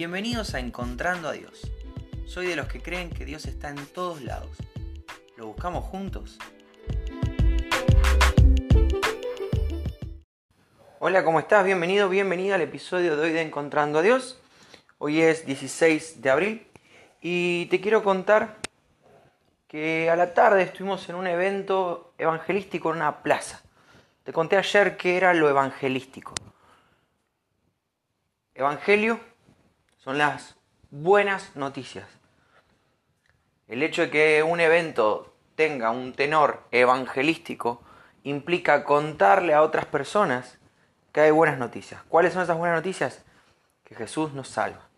Bienvenidos a Encontrando a Dios. Soy de los que creen que Dios está en todos lados. ¿Lo buscamos juntos? Hola, ¿cómo estás? Bienvenido, bienvenida al episodio de hoy de Encontrando a Dios. Hoy es 16 de abril y te quiero contar que a la tarde estuvimos en un evento evangelístico en una plaza. Te conté ayer qué era lo evangelístico. Evangelio son las buenas noticias. El hecho de que un evento tenga un tenor evangelístico implica contarle a otras personas que hay buenas noticias. ¿Cuáles son esas buenas noticias? Que Jesús nos salva.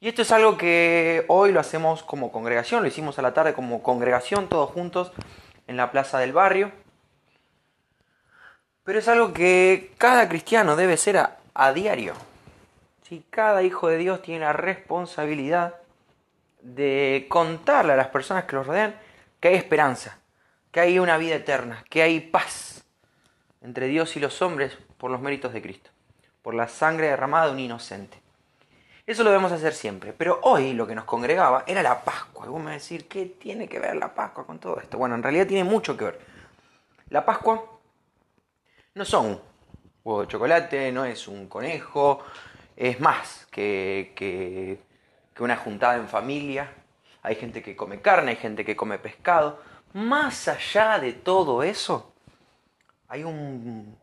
Y esto es algo que hoy lo hacemos como congregación, lo hicimos a la tarde como congregación, todos juntos en la plaza del barrio. Pero es algo que cada cristiano debe ser a, a diario. Si Cada hijo de Dios tiene la responsabilidad de contarle a las personas que los rodean que hay esperanza, que hay una vida eterna, que hay paz entre Dios y los hombres por los méritos de Cristo, por la sangre derramada de un inocente. Eso lo debemos hacer siempre, pero hoy lo que nos congregaba era la Pascua. Y vos me vas a decir, ¿qué tiene que ver la Pascua con todo esto? Bueno, en realidad tiene mucho que ver. La Pascua no son huevo de chocolate, no es un conejo, es más que, que, una juntada en familia. Hay gente que come carne, hay gente que come pescado. Más allá de todo eso, hay un,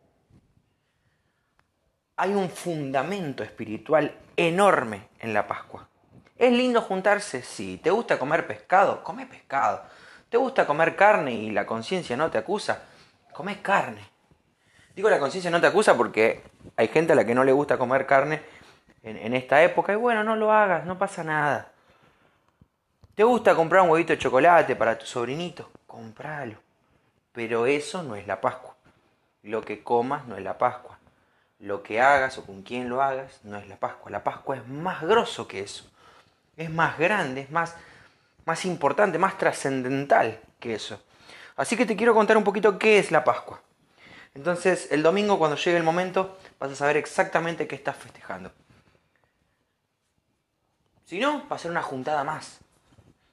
hay un fundamento espiritual enorme en la Pascua. ¿Es lindo juntarse? Sí. ¿Te gusta comer pescado? Come pescado. ¿Te gusta comer carne y la conciencia no te acusa? Come carne. Digo la conciencia no te acusa porque hay gente a la que no le gusta comer carne en, esta época. Y bueno, no lo hagas, no pasa nada. ¿Te gusta comprar un huevito de chocolate para tu sobrinito? Compralo. Pero eso no es la Pascua. Lo que comas no es la Pascua. Lo que hagas o con quién lo hagas no es la Pascua. La Pascua es más grosso que eso. Es más grande, es más, más importante, más trascendental que eso. Así que te quiero contar un poquito qué es la Pascua. Entonces, el domingo cuando llegue el momento vas a saber exactamente qué estás festejando. Si no, va a ser una juntada más.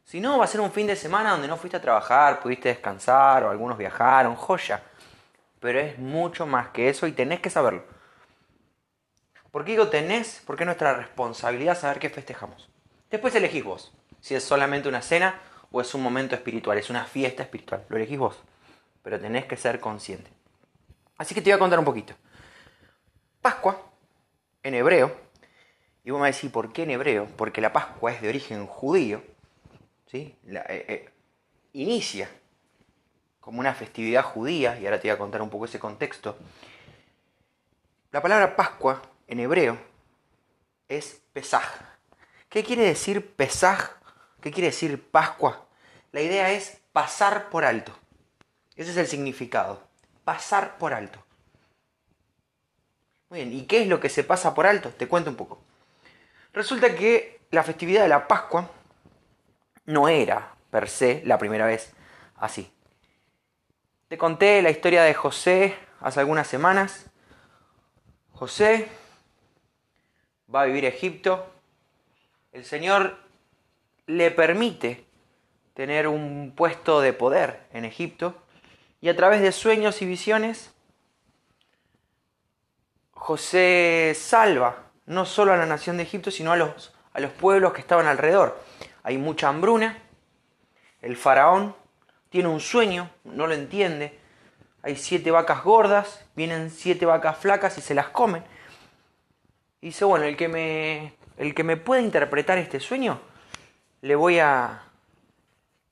Si no, va a ser un fin de semana donde no fuiste a trabajar, pudiste descansar o algunos viajaron, joya. Pero es mucho más que eso y tenés que saberlo. ¿Por qué digo tenés? Porque es nuestra responsabilidad saber qué festejamos. Después elegís vos. Si es solamente una cena o es un momento espiritual, es una fiesta espiritual. Lo elegís vos. Pero tenés que ser consciente. Así que te voy a contar un poquito. Pascua, en hebreo, y vos me decís, ¿por qué en hebreo? Porque la Pascua es de origen judío. ¿sí? Eh, eh, inicia como una festividad judía, y ahora te voy a contar un poco ese contexto. La palabra Pascua en hebreo es Pesaj. ¿Qué quiere decir Pesaj? ¿Qué quiere decir Pascua? La idea es pasar por alto. Ese es el significado. Pasar por alto. Muy bien, ¿y qué es lo que se pasa por alto? Te cuento un poco. Resulta que la festividad de la Pascua no era per se la primera vez así. Te conté la historia de José hace algunas semanas. José va a vivir a Egipto. El Señor le permite tener un puesto de poder en Egipto y a través de sueños y visiones José salva no solo a la nación de Egipto, sino a los, a los pueblos que estaban alrededor. Hay mucha hambruna, el faraón tiene un sueño, no lo entiende, hay siete vacas gordas, vienen siete vacas flacas y se las comen. Y dice, bueno, el que me, el que me pueda interpretar este sueño, le voy a,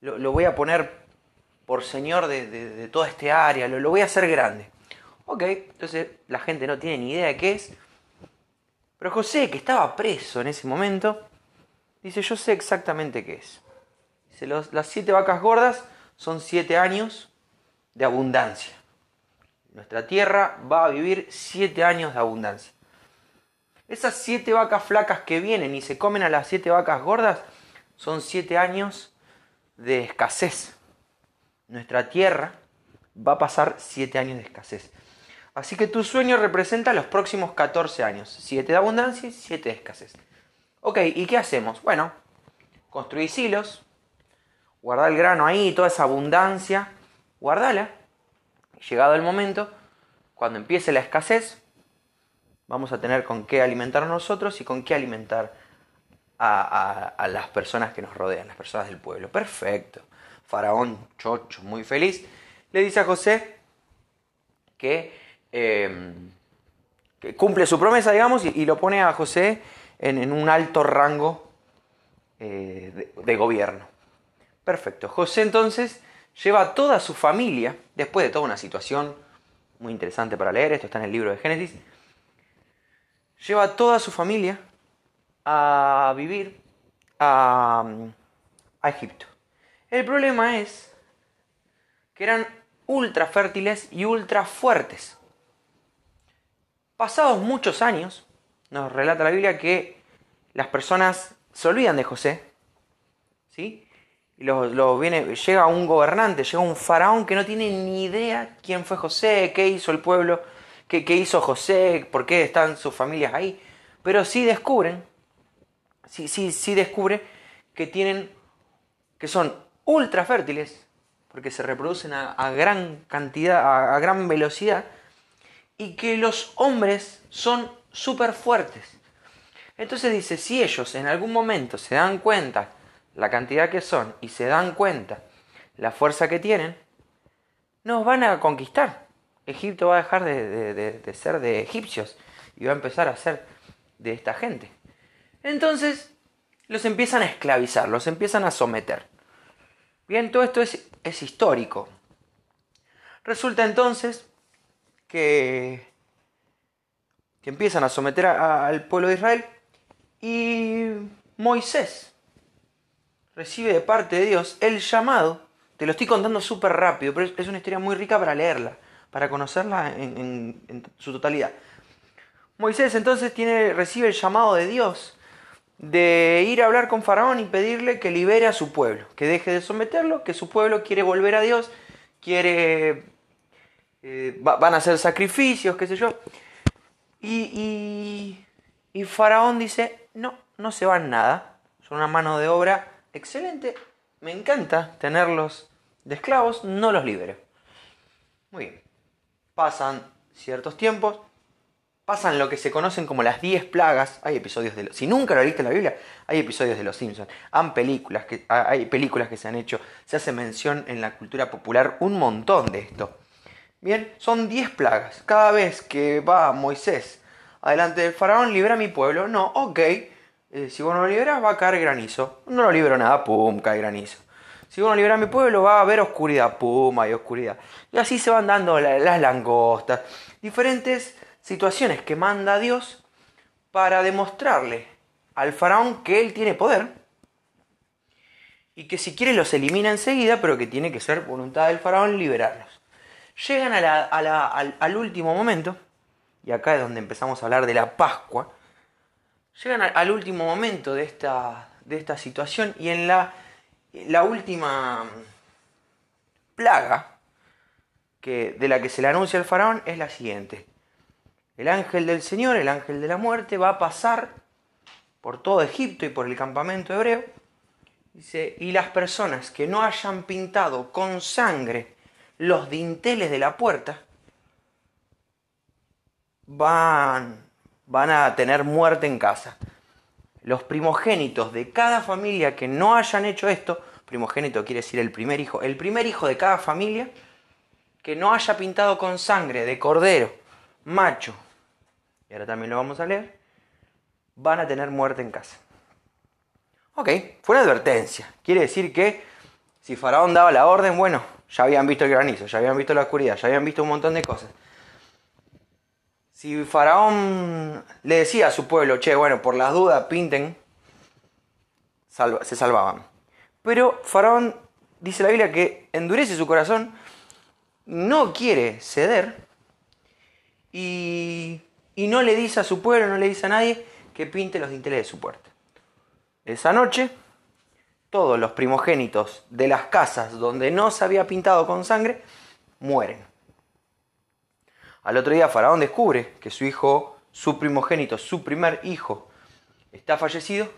lo, voy a poner por señor de, toda este área, lo, lo voy a hacer grande. Ok, entonces la gente no tiene ni idea de qué es, pero José, que estaba preso en ese momento, dice, yo sé exactamente qué es. Dice, las siete vacas gordas son siete años de abundancia. Nuestra tierra va a vivir siete años de abundancia. Esas siete vacas flacas que vienen y se comen a las siete vacas gordas son siete años de escasez. Nuestra tierra va a pasar siete años de escasez. Así que tu sueño representa los próximos 14 años. 7 de abundancia y 7 de escasez. Ok, ¿y qué hacemos? Bueno, construir silos, guardar el grano ahí, toda esa abundancia, guardala. Llegado el momento, cuando empiece la escasez, vamos a tener con qué alimentar nosotros y con qué alimentar a, las personas que nos rodean, las personas del pueblo. Perfecto. Faraón, chocho, muy feliz, le dice a José que, em, cumple su promesa, digamos, y, lo pone a José en, un alto rango eh, de, de gobierno. Perfecto. José entonces lleva a toda su familia, después de toda una situación muy interesante para leer, esto está en el libro de Génesis, lleva a toda su familia a vivir a, Egipto. El problema es que eran ultra fértiles y ultra fuertes. Pasados muchos años, nos relata la Biblia que las personas se olvidan de José, ¿sí? Y lo, viene, llega un gobernante, llega un faraón que no tiene ni idea quién fue José, qué hizo el pueblo, qué, hizo José, por qué están sus familias ahí. Pero sí descubren sí, sí, sí descubre que tienen, que son ultra fértiles, porque se reproducen a, gran cantidad, a, gran velocidad, y que los hombres son súper fuertes. Entonces dice, si ellos en algún momento se dan cuenta la cantidad que son y se dan cuenta la fuerza que tienen, nos van a conquistar. Egipto va a dejar de ser de egipcios y va a empezar a ser de esta gente. Entonces los empiezan a esclavizar, los empiezan a someter. Bien, todo esto es, es histórico. Resulta entonces que, que empiezan a someter al pueblo de Israel y Moisés recibe de parte de Dios el llamado. Te lo estoy contando súper rápido, pero es una historia muy rica para leerla, para conocerla en, en su totalidad. Moisés entonces tiene, recibe el llamado de Dios de ir a hablar con Faraón y pedirle que libere a su pueblo, que deje de someterlo, que su pueblo quiere volver a Dios, quiere... Eh, van a hacer sacrificios, qué sé yo. Y, y, Faraón dice, no, no se van nada, son una mano de obra excelente, me encanta tenerlos de esclavos, no los libero. Muy bien, pasan ciertos tiempos, pasan lo que se conocen como las 10 plagas. Hay episodios de los, si nunca lo leíste en la Biblia, hay episodios de los Simpsons. Películas que hay películas que se han hecho, se hace mención en la cultura popular un montón de esto. Bien, son 10 plagas. Cada vez que va Moisés adelante del faraón, libera a mi pueblo. No, ok. Eh, si vos no lo liberas, va a caer granizo. No lo libero nada, pum, cae granizo. Si uno libera a mi pueblo, va a haber oscuridad, pum, hay oscuridad. Y así se van dando las langostas. Diferentes situaciones que manda Dios para demostrarle al faraón que él tiene poder y que si quiere los elimina enseguida, pero que tiene que ser voluntad del faraón liberarlos. Llegan al, último momento, y acá es donde empezamos a hablar de la Pascua, llegan al, último momento de esta, situación y en la, la última plaga que, de la que se le anuncia al faraón es la siguiente. El ángel del Señor, el ángel de la muerte, va a pasar por todo Egipto y por el campamento hebreo. Dice, y las personas que no hayan pintado con sangre los dinteles de la puerta, van, van a tener muerte en casa. Los primogénitos de cada familia que no hayan hecho esto, primogénito quiere decir el primer hijo, el primer hijo de cada familia que no haya pintado con sangre de cordero, macho, y ahora también lo vamos a leer, van a tener muerte en casa. Ok, fue una advertencia. Quiere decir que si Faraón daba la orden, bueno, ya habían visto el granizo, ya habían visto la oscuridad, ya habían visto un montón de cosas. Si Faraón le decía a su pueblo, che, bueno, por las dudas pinten, se salvaban. Pero Faraón, dice la Biblia, que endurece su corazón, no quiere ceder y y no le dice a su pueblo, no le dice a nadie que pinte los dinteles de su puerta. Esa noche, todos los primogénitos de las casas donde no se había pintado con sangre mueren. Al otro día Faraón descubre que su hijo, su primogénito, su primer hijo, está fallecido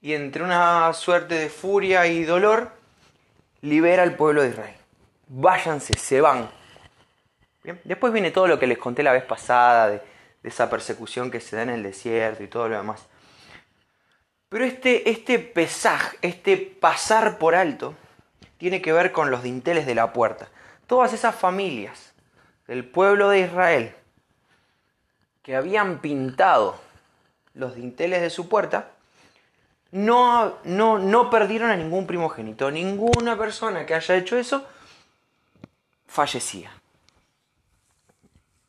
y entre una suerte de furia y dolor libera al pueblo de Israel. Váyanse, se van. Después viene todo lo que les conté la vez pasada de, de, esa persecución que se da en el desierto y todo lo demás. Pero este, este pesaje, este pasar por alto, tiene que ver con los dinteles de la puerta. Todas esas familias del pueblo de Israel que habían pintado los dinteles de su puerta, no, no, no perdieron a ningún primogénito. Ninguna persona que haya hecho eso fallecía.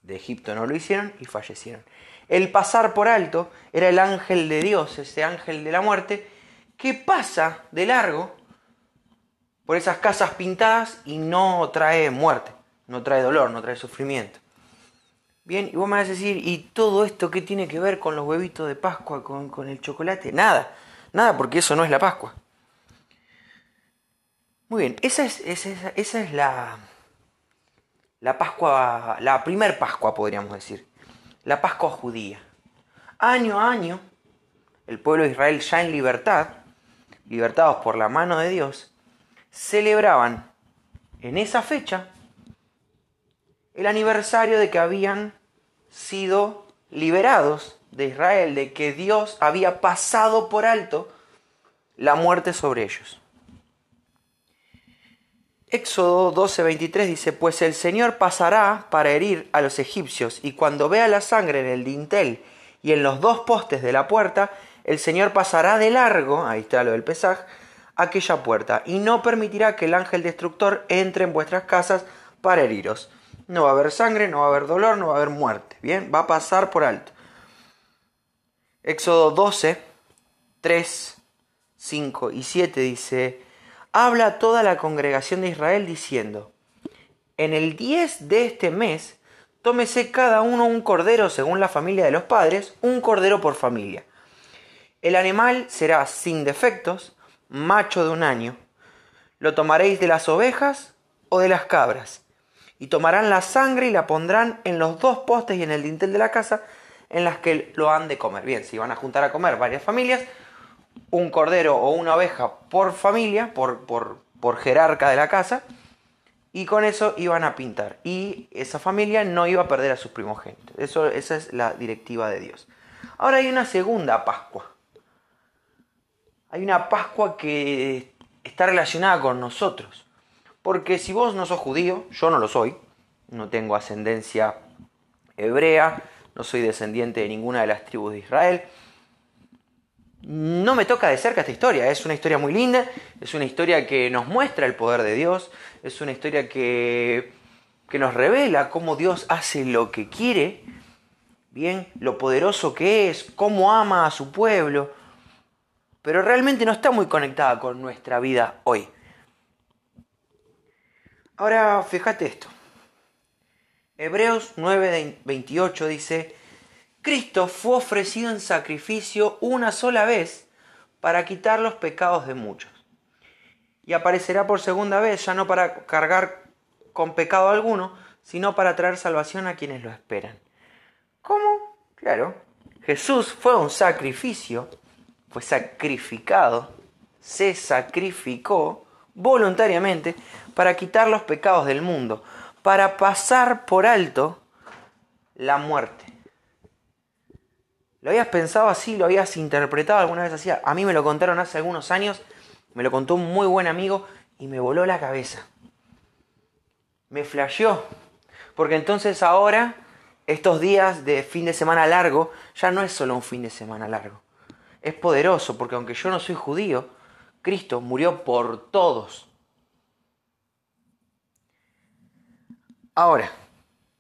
De Egipto no lo hicieron y fallecieron. El pasar por alto era el ángel de Dios, ese ángel de la muerte, que pasa de largo por esas casas pintadas y no trae muerte, no trae dolor, no trae sufrimiento. Bien, y vos me vas a decir, ¿y todo esto qué tiene que ver con los huevitos de Pascua, con, el chocolate? Nada, nada, porque eso no es la Pascua. Muy bien, esa es, esa es la, la Pascua, la primer Pascua podríamos decir, la Pascua judía. Año a año, el pueblo de Israel ya en libertad, libertados por la mano de Dios, celebraban en esa fecha el aniversario de que habían sido liberados de Israel, de que Dios había pasado por alto la muerte sobre ellos. Éxodo 12:23 dice, pues el Señor pasará para herir a los egipcios, y cuando vea la sangre en el dintel y en los dos postes de la puerta, el Señor pasará de largo, ahí está lo del pesaje, aquella puerta y no permitirá que el ángel destructor entre en vuestras casas para heriros. No va a haber sangre, no va a haber dolor, no va a haber muerte. Bien, va a pasar por alto. Éxodo 12, 3, 5 y 7 dice, habla toda la congregación de Israel diciendo, en el 10 de este mes, tómese cada uno un cordero según la familia de los padres, un cordero por familia. El animal será sin defectos, macho de un año. Lo tomaréis de las ovejas o de las cabras. Y tomarán la sangre y la pondrán en los dos postes y en el dintel de la casa en las que lo han de comer. Bien, si van a juntar a comer varias familias, un cordero o una oveja por familia, por, por, por jerarca de la casa, y con eso iban a pintar. Y esa familia no iba a perder a sus primogénitos. Eso, esa es la directiva de Dios. Ahora hay una segunda Pascua hay una Pascua que está relacionada con nosotros. Porque si vos no sos judío, yo no lo soy, no tengo ascendencia hebrea, no soy descendiente de ninguna de las tribus de Israel, no me toca de cerca esta historia, es una historia muy linda, es una historia que nos muestra el poder de Dios, es una historia que, que nos revela cómo Dios hace lo que quiere, bien, lo poderoso que es, cómo ama a su pueblo, pero realmente no está muy conectada con nuestra vida hoy. Ahora, fíjate esto. Hebreos 9:28 dice, Cristo fue ofrecido en sacrificio una sola vez para quitar los pecados de muchos. Y aparecerá por segunda vez, ya no para cargar con pecado alguno, sino para traer salvación a quienes lo esperan. ¿Cómo? Claro, Jesús fue un sacrificio fue sacrificado, se sacrificó voluntariamente para quitar los pecados del mundo, para pasar por alto la muerte. ¿Lo habías pensado así? ¿Lo habías interpretado alguna vez así? A mí me lo contaron hace algunos años, me lo contó un muy buen amigo y me voló la cabeza. Me flasheó. Porque entonces ahora, estos días de fin de semana largo, ya no es solo un fin de semana largo es poderoso porque aunque yo no soy judío, Cristo murió por todos. Ahora,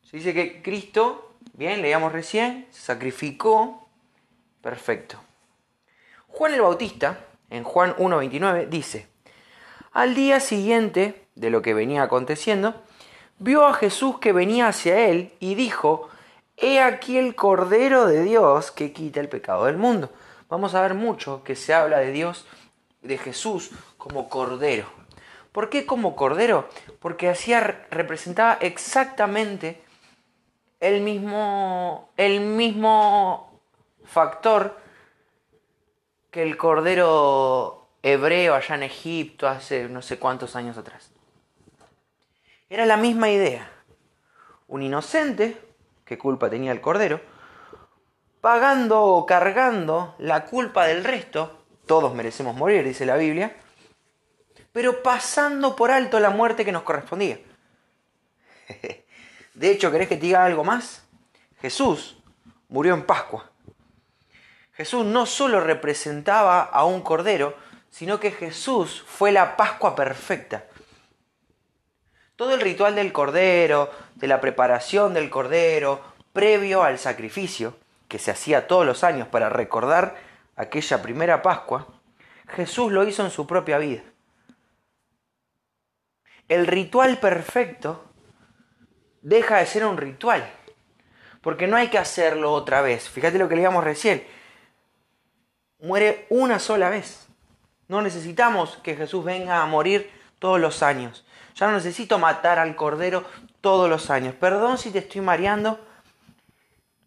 se dice que Cristo, bien, leíamos recién, sacrificó, perfecto. Juan el Bautista, en Juan 1.29, dice, al día siguiente de lo que venía aconteciendo, vio a Jesús que venía hacia él y dijo, He aquí el Cordero de Dios que quita el pecado del mundo vamos a ver mucho que se habla de Dios, de Jesús, como Cordero. ¿Por qué como Cordero? Porque hacía, representaba exactamente el mismo, el mismo factor que el cordero hebreo allá en Egipto hace no sé cuántos años atrás. Era la misma idea. Un inocente, ¿qué culpa tenía el cordero? Pagando o cargando la culpa del resto, todos merecemos morir, dice la Biblia, pero pasando por alto la muerte que nos correspondía. De hecho, ¿querés que te diga algo más? Jesús murió en Pascua. Jesús no solo representaba a un cordero, sino que Jesús fue la Pascua perfecta. Todo el ritual del cordero, de la preparación del cordero, previo al sacrificio, que se hacía todos los años para recordar aquella primera Pascua, Jesús lo hizo en su propia vida. El ritual perfecto deja de ser un ritual, porque no hay que hacerlo otra vez. Fíjate lo que leíamos recién. Muere una sola vez. No necesitamos que Jesús venga a morir todos los años. Ya no necesito matar al cordero todos los años. Perdón si te estoy mareando.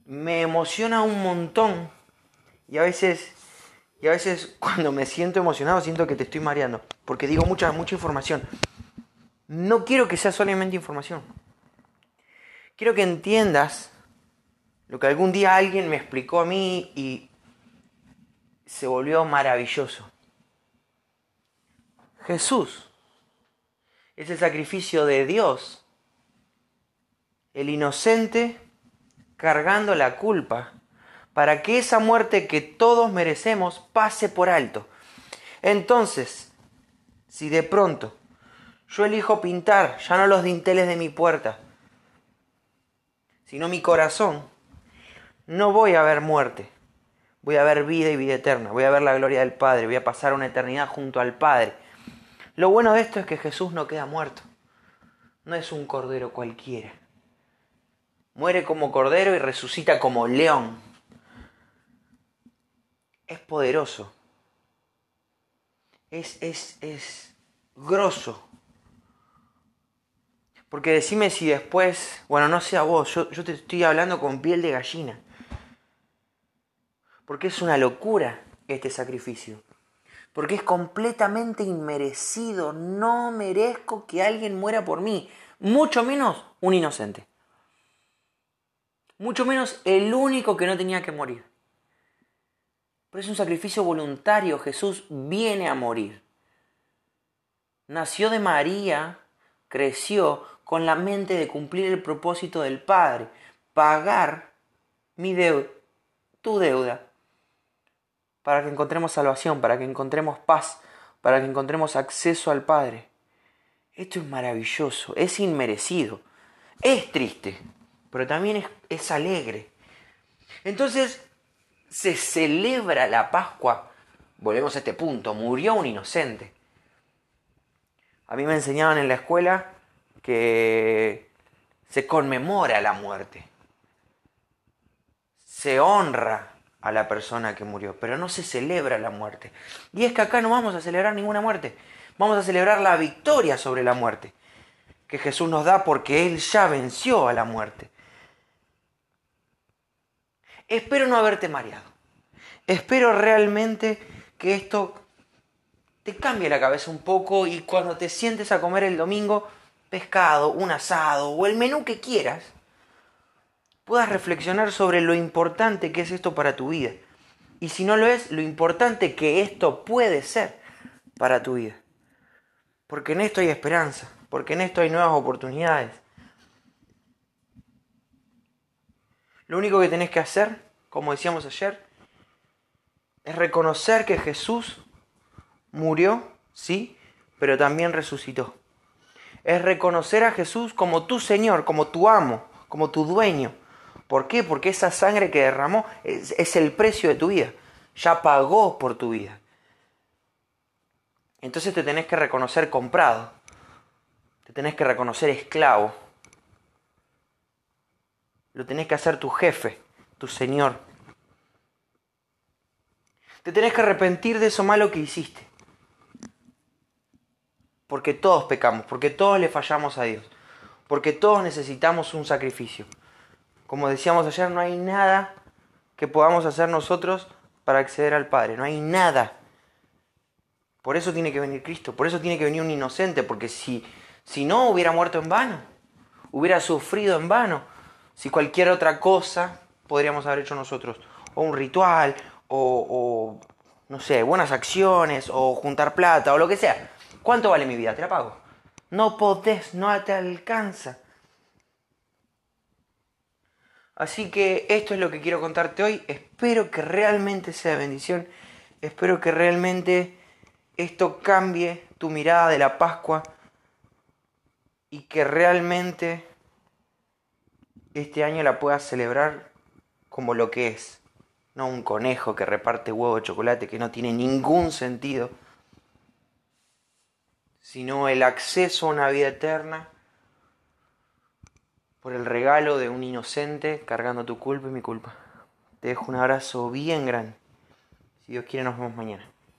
Me emociona un montón. Y a veces, y a veces cuando me siento emocionado siento que te estoy mareando. Porque digo mucha, mucha información. No quiero que sea solamente información. Quiero que entiendas lo que algún día alguien me explicó a mí y se volvió maravilloso. Jesús es el sacrificio de Dios, el inocente cargando la culpa, para que esa muerte que todos merecemos pase por alto. Entonces, si de pronto yo elijo pintar ya no los dinteles de mi puerta, sino mi corazón, no voy a ver muerte, voy a ver vida y vida eterna, voy a ver la gloria del Padre, voy a pasar una eternidad junto al Padre lo bueno de esto es que Jesús no queda muerto. No es un cordero cualquiera. Muere como cordero y resucita como león. Es poderoso. Es, es, es grosso. Porque decime si después, bueno, no sea vos, yo, yo te estoy hablando con piel de gallina. Porque es una locura este sacrificio porque es completamente inmerecido. No merezco que alguien muera por mí, mucho menos un inocente. Mucho menos el único que no tenía que morir. Pero es un sacrificio voluntario. Jesús viene a morir. Nació de María, creció con la mente de cumplir el propósito del Padre, pagar mi deuda, tu deuda, para que encontremos salvación, para que encontremos paz, para que encontremos acceso al Padre. Esto es maravilloso, es inmerecido, es triste, pero también es, es alegre. Entonces se celebra la Pascua. Volvemos a este punto, murió un inocente. A mí me enseñaban en la escuela que se conmemora la muerte, se honra a la persona que murió, pero no se celebra la muerte. Y es que acá no vamos a celebrar ninguna muerte, vamos a celebrar la victoria sobre la muerte que Jesús nos da porque Él ya venció a la muerte. Espero no haberte mareado. Espero realmente que esto te cambie la cabeza un poco y cuando te sientes a comer el domingo pescado, un asado o el menú que quieras, puedas reflexionar sobre lo importante que es esto para tu vida. Y si no lo es, lo importante que esto puede ser para tu vida. Porque en esto hay esperanza, porque en esto hay nuevas oportunidades. Lo único que tenés que hacer, como decíamos ayer, es reconocer que Jesús murió, sí, pero también resucitó. Es reconocer a Jesús como tu Señor, como tu amo, como tu dueño, ¿Por qué? Porque esa sangre que derramó es, el precio de tu vida. Ya pagó por tu vida. Entonces te tenés que reconocer comprado. Te tenés que reconocer esclavo. Lo tenés que hacer tu jefe, tu Señor. Te tenés que arrepentir de eso malo que hiciste. Porque todos pecamos, porque todos le fallamos a Dios, porque todos necesitamos un sacrificio. Como decíamos ayer, no hay nada que podamos hacer nosotros para acceder al Padre, no hay nada. Por eso tiene que venir Cristo, por eso tiene que venir un inocente, porque si, si no hubiera muerto en vano, hubiera sufrido en vano, si cualquier otra cosa podríamos haber hecho nosotros, o un ritual, o, o no sé, buenas acciones, o juntar plata, o lo que sea. ¿Cuánto vale mi vida? Te la pago. No podés, no te alcanza. Así que esto es lo que quiero contarte hoy. Espero que realmente sea bendición. Espero que realmente esto cambie tu mirada de la Pascua y que realmente este año la puedas celebrar como lo que es. No un conejo que reparte huevo de chocolate que no tiene ningún sentido, sino el acceso a una vida eterna por el regalo de un inocente cargando tu culpa y mi culpa. Te dejo un abrazo bien grande. Si Dios quiere, nos vemos mañana.